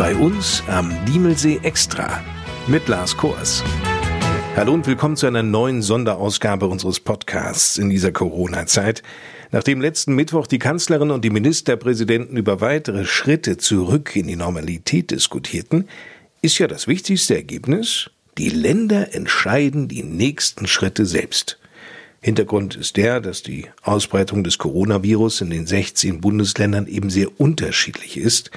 Bei uns am Diemelsee Extra mit Lars Kors. Hallo und willkommen zu einer neuen Sonderausgabe unseres Podcasts in dieser Corona-Zeit. Nachdem letzten Mittwoch die Kanzlerin und die Ministerpräsidenten über weitere Schritte zurück in die Normalität diskutierten, ist ja das wichtigste Ergebnis, die Länder entscheiden die nächsten Schritte selbst. Hintergrund ist der, dass die Ausbreitung des Coronavirus in den 16 Bundesländern eben sehr unterschiedlich ist.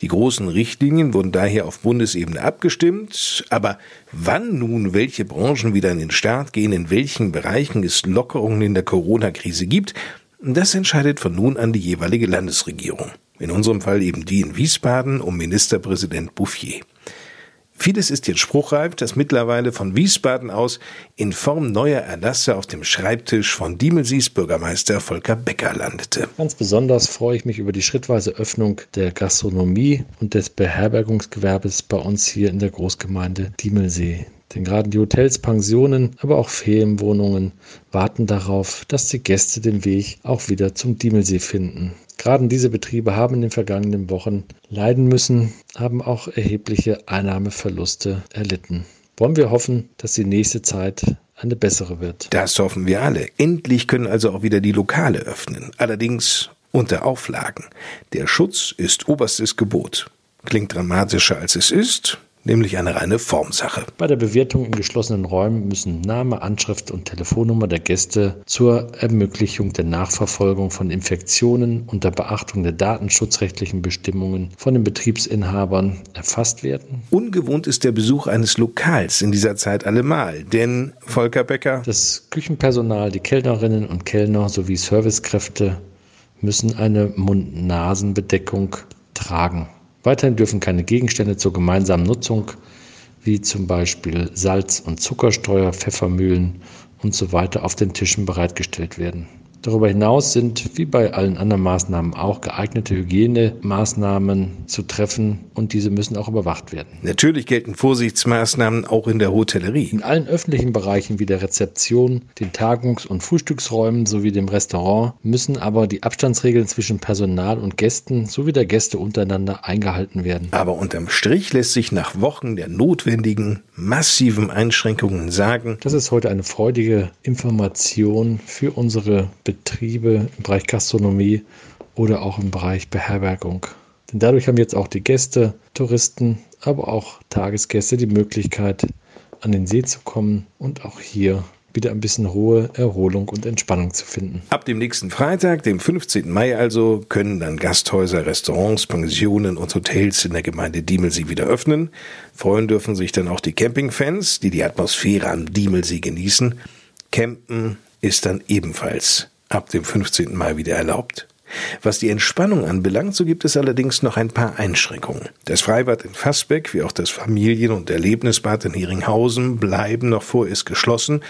Die großen Richtlinien wurden daher auf Bundesebene abgestimmt, aber wann nun welche Branchen wieder in den Start gehen, in welchen Bereichen es Lockerungen in der Corona-Krise gibt, das entscheidet von nun an die jeweilige Landesregierung. In unserem Fall eben die in Wiesbaden um Ministerpräsident Bouffier. Vieles ist jetzt spruchreif, das mittlerweile von Wiesbaden aus in Form neuer Erlasse auf dem Schreibtisch von Diemelsies Bürgermeister Volker Becker landete. Ganz besonders freue ich mich über die schrittweise Öffnung der Gastronomie und des Beherbergungsgewerbes bei uns hier in der Großgemeinde Diemelsee. Denn gerade die Hotels, Pensionen, aber auch Ferienwohnungen warten darauf, dass die Gäste den Weg auch wieder zum Diemelsee finden. Gerade diese Betriebe haben in den vergangenen Wochen leiden müssen, haben auch erhebliche Einnahmeverluste erlitten. Wollen wir hoffen, dass die nächste Zeit eine bessere wird. Das hoffen wir alle. Endlich können also auch wieder die Lokale öffnen. Allerdings unter Auflagen. Der Schutz ist oberstes Gebot. Klingt dramatischer als es ist, nämlich eine reine Formsache. Bei der Bewertung in geschlossenen Räumen müssen Name, Anschrift und Telefonnummer der Gäste zur Ermöglichung der Nachverfolgung von Infektionen unter Beachtung der datenschutzrechtlichen Bestimmungen von den Betriebsinhabern erfasst werden. Ungewohnt ist der Besuch eines Lokals in dieser Zeit allemal, denn Volker Becker. Das Küchenpersonal, die Kellnerinnen und Kellner sowie Servicekräfte müssen eine Mund-Nasen-Bedeckung tragen. Weiterhin dürfen keine Gegenstände zur gemeinsamen Nutzung wie zum Beispiel Salz- und Zuckersteuer, Pfeffermühlen und so auf den Tischen bereitgestellt werden. Darüber hinaus sind, wie bei allen anderen Maßnahmen auch, geeignete Hygienemaßnahmen zu treffen und diese müssen auch überwacht werden. Natürlich gelten Vorsichtsmaßnahmen auch in der Hotellerie. In allen öffentlichen Bereichen wie der Rezeption, den Tagungs- und Frühstücksräumen sowie dem Restaurant müssen aber die Abstandsregeln zwischen Personal und Gästen sowie der Gäste untereinander eingehalten werden. Aber unterm Strich lässt sich nach Wochen der notwendigen, massiven Einschränkungen sagen, das ist heute eine freudige Information für unsere Betriebe im Bereich Gastronomie oder auch im Bereich Beherbergung. Denn dadurch haben jetzt auch die Gäste, Touristen, aber auch Tagesgäste die Möglichkeit, an den See zu kommen und auch hier wieder ein bisschen Ruhe, Erholung und Entspannung zu finden. Ab dem nächsten Freitag, dem 15. Mai also, können dann Gasthäuser, Restaurants, Pensionen und Hotels in der Gemeinde Diemelsee wieder öffnen. Freuen dürfen sich dann auch die Campingfans, die die Atmosphäre am Diemelsee genießen. Campen ist dann ebenfalls ab dem 15. Mai wieder erlaubt. Was die Entspannung anbelangt, so gibt es allerdings noch ein paar Einschränkungen. Das Freibad in Fassbeck wie auch das Familien- und Erlebnisbad in Heringhausen bleiben noch vorerst geschlossen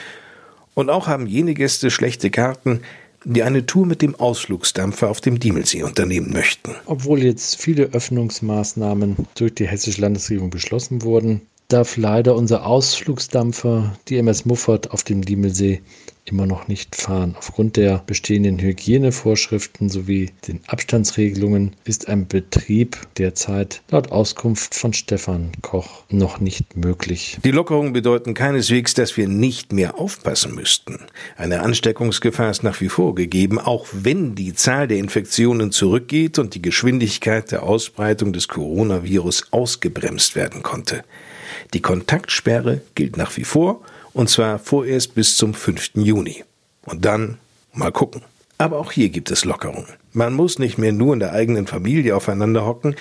und auch haben jene Gäste schlechte Karten, die eine Tour mit dem Ausflugsdampfer auf dem Diemelsee unternehmen möchten. Obwohl jetzt viele Öffnungsmaßnahmen durch die hessische Landesregierung beschlossen wurden, darf leider unser Ausflugsdampfer, die MS Muffert, auf dem Diemelsee immer noch nicht fahren. Aufgrund der bestehenden Hygienevorschriften sowie den Abstandsregelungen ist ein Betrieb derzeit laut Auskunft von Stefan Koch noch nicht möglich. Die Lockerungen bedeuten keineswegs, dass wir nicht mehr aufpassen müssten. Eine Ansteckungsgefahr ist nach wie vor gegeben, auch wenn die Zahl der Infektionen zurückgeht und die Geschwindigkeit der Ausbreitung des Coronavirus ausgebremst werden konnte. Die Kontaktsperre gilt nach wie vor und zwar vorerst bis zum 5. Juni. Und dann mal gucken. Aber auch hier gibt es Lockerungen. Man muss nicht mehr nur in der eigenen Familie aufeinander hocken.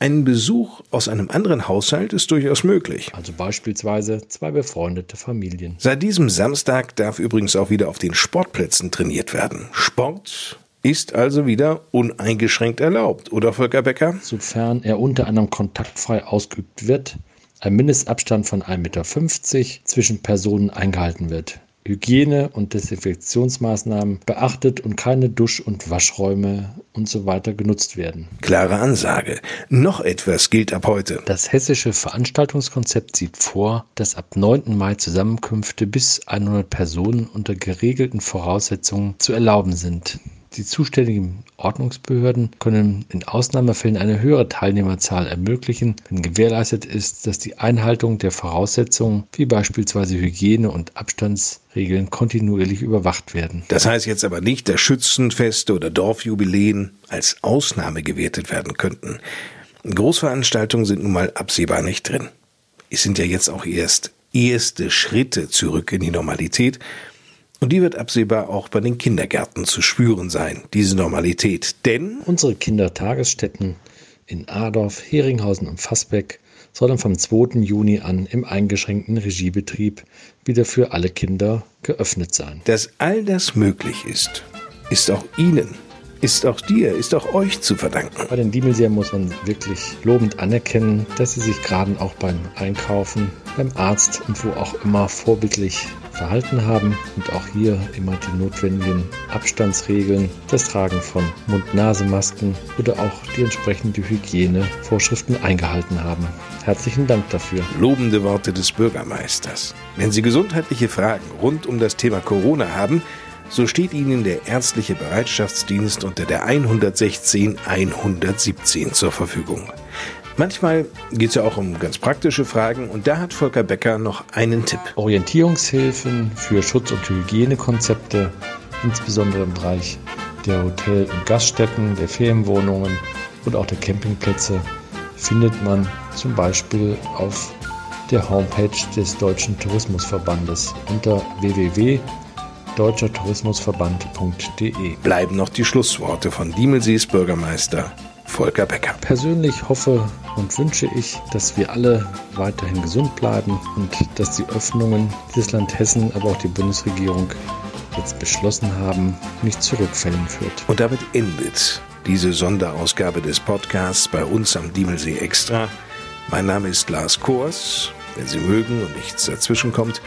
Ein Besuch aus einem anderen Haushalt ist durchaus möglich. Also beispielsweise zwei befreundete Familien. Seit diesem Samstag darf übrigens auch wieder auf den Sportplätzen trainiert werden. Sport ist also wieder uneingeschränkt erlaubt, oder Volker Becker? Sofern er unter anderem kontaktfrei ausgeübt wird, ein Mindestabstand von 1,50 Meter zwischen Personen eingehalten wird. Hygiene- und Desinfektionsmaßnahmen beachtet und keine Dusch- und Waschräume und so weiter genutzt werden. Klare Ansage. Noch etwas gilt ab heute. Das hessische Veranstaltungskonzept sieht vor, dass ab 9. Mai Zusammenkünfte bis 100 Personen unter geregelten Voraussetzungen zu erlauben sind. Die zuständigen Ordnungsbehörden können in Ausnahmefällen eine höhere Teilnehmerzahl ermöglichen, wenn gewährleistet ist, dass die Einhaltung der Voraussetzungen wie beispielsweise Hygiene- und Abstandsregeln kontinuierlich überwacht werden. Das heißt jetzt aber nicht, dass Schützenfeste oder Dorfjubiläen als Ausnahme gewertet werden könnten. Großveranstaltungen sind nun mal absehbar nicht drin. Es sind ja jetzt auch erst erste Schritte zurück in die Normalität und die wird absehbar auch bei den Kindergärten zu spüren sein, diese Normalität. Denn unsere Kindertagesstätten in Adorf, Heringhausen und Fassbeck sollen vom 2. Juni an im eingeschränkten Regiebetrieb wieder für alle Kinder geöffnet sein. Dass all das möglich ist, ist auch Ihnen, ist auch dir, ist auch euch zu verdanken. Bei den Diemelseern muss man wirklich lobend anerkennen, dass sie sich gerade auch beim Einkaufen, beim Arzt und wo auch immer vorbildlich verhalten haben und auch hier immer die notwendigen Abstandsregeln, das Tragen von Mund-Nase-Masken oder auch die entsprechende Hygienevorschriften eingehalten haben. Herzlichen Dank dafür. Lobende Worte des Bürgermeisters. Wenn Sie gesundheitliche Fragen rund um das Thema Corona haben, so steht Ihnen der ärztliche Bereitschaftsdienst unter der 116 117 zur Verfügung. Manchmal geht es ja auch um ganz praktische Fragen und da hat Volker Becker noch einen Tipp. Orientierungshilfen für Schutz- und Hygienekonzepte, insbesondere im Bereich der Hotel- und Gaststätten, der Ferienwohnungen und auch der Campingplätze, findet man zum Beispiel auf der Homepage des Deutschen Tourismusverbandes unter www.deutschertourismusverband.de. Bleiben noch die Schlussworte von Diemelsees Bürgermeister Volker Becker. Persönlich hoffe und wünsche ich, dass wir alle weiterhin gesund bleiben und dass die Öffnungen des Land Hessen, aber auch die Bundesregierung jetzt beschlossen haben, nicht zu Rückfällen führt. Und damit endet diese Sonderausgabe des Podcasts bei uns am Diemelsee Extra. Mein Name ist Lars Kors. Wenn Sie mögen und nichts dazwischen kommt,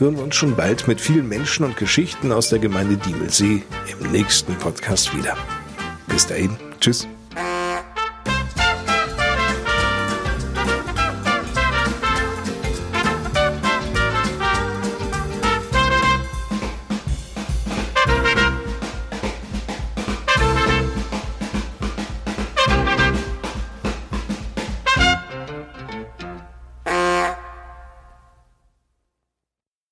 hören wir uns schon bald mit vielen Menschen und Geschichten aus der Gemeinde Diemelsee im nächsten Podcast wieder. Bis dahin, tschüss.